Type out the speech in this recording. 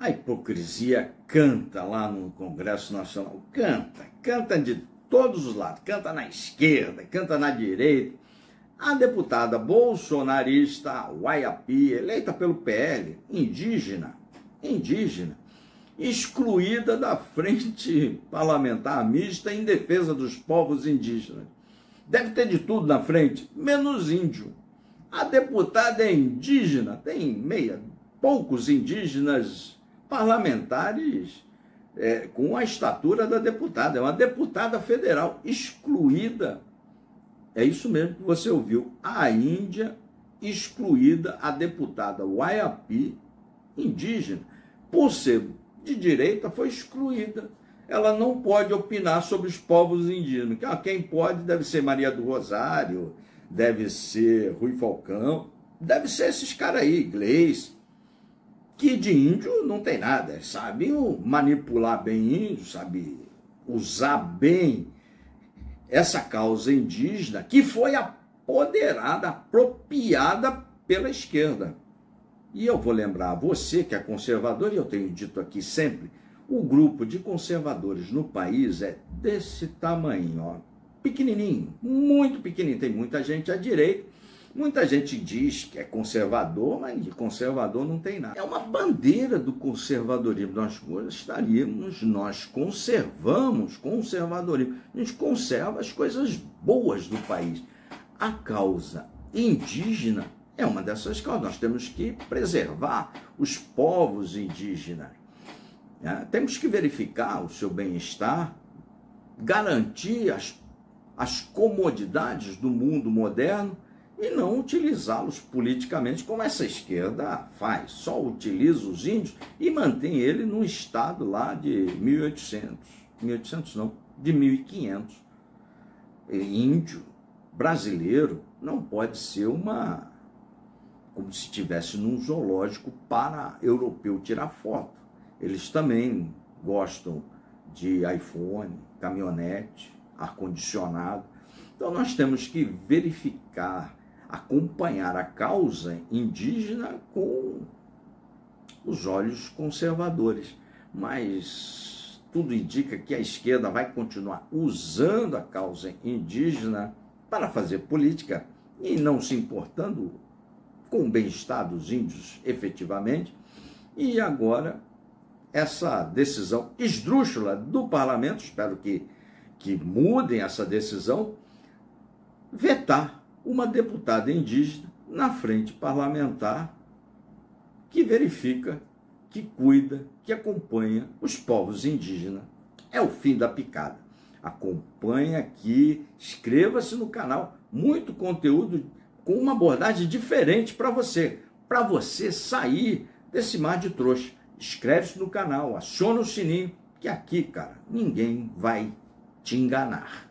A hipocrisia canta lá no Congresso Nacional, canta, canta de todos os lados, canta na esquerda, canta na direita. A deputada bolsonarista Waiapi, eleita pelo PL, indígena, indígena, excluída da frente parlamentar mista em defesa dos povos indígenas. Deve ter de tudo na frente, menos índio. A deputada é indígena, tem meia, poucos indígenas parlamentares é, com a estatura da deputada. É uma deputada federal excluída. É isso mesmo que você ouviu. A Índia excluída, a deputada Waiapi, indígena, por ser de direita, foi excluída. Ela não pode opinar sobre os povos indígenas. Quem pode deve ser Maria do Rosário, deve ser Rui Falcão, deve ser esses caras aí, inglês que de índio não tem nada, sabe manipular bem índio, sabe usar bem essa causa indígena que foi apoderada, apropriada pela esquerda. E eu vou lembrar a você que é conservador, e eu tenho dito aqui sempre, o grupo de conservadores no país é desse tamanho, ó, pequenininho, muito pequenininho. Tem muita gente à direita Muita gente diz que é conservador, mas de conservador não tem nada. É uma bandeira do conservadorismo. Nós estaríamos, nós conservamos conservadorismo. A gente conserva as coisas boas do país. A causa indígena é uma dessas causas. Nós temos que preservar os povos indígenas. É, temos que verificar o seu bem-estar, garantir as, as comodidades do mundo moderno e não utilizá-los politicamente como essa esquerda faz. Só utiliza os índios e mantém ele num estado lá de 1800, 1800 não, de 1500. E índio brasileiro não pode ser uma como se estivesse num zoológico para europeu tirar foto. Eles também gostam de iPhone, caminhonete, ar-condicionado. Então nós temos que verificar acompanhar a causa indígena com os olhos conservadores. Mas tudo indica que a esquerda vai continuar usando a causa indígena para fazer política e não se importando com o bem-estar dos índios efetivamente. E agora, essa decisão esdrúxula do parlamento, espero que, que mudem essa decisão, vetar uma deputada indígena na frente parlamentar que verifica, que cuida, que acompanha os povos indígenas. É o fim da picada. Acompanha aqui, inscreva-se no canal, muito conteúdo com uma abordagem diferente para você, para você sair desse mar de trouxa. Inscreve-se no canal, aciona o sininho, que aqui, cara, ninguém vai te enganar.